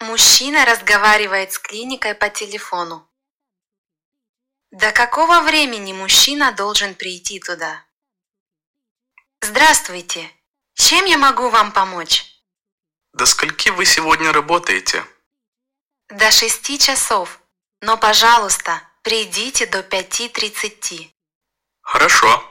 Мужчина разговаривает с клиникой по телефону. До какого времени мужчина должен прийти туда? Здравствуйте. Чем я могу вам помочь? До скольки вы сегодня работаете? До шести часов. Но, пожалуйста, придите до пяти тридцати. Хорошо.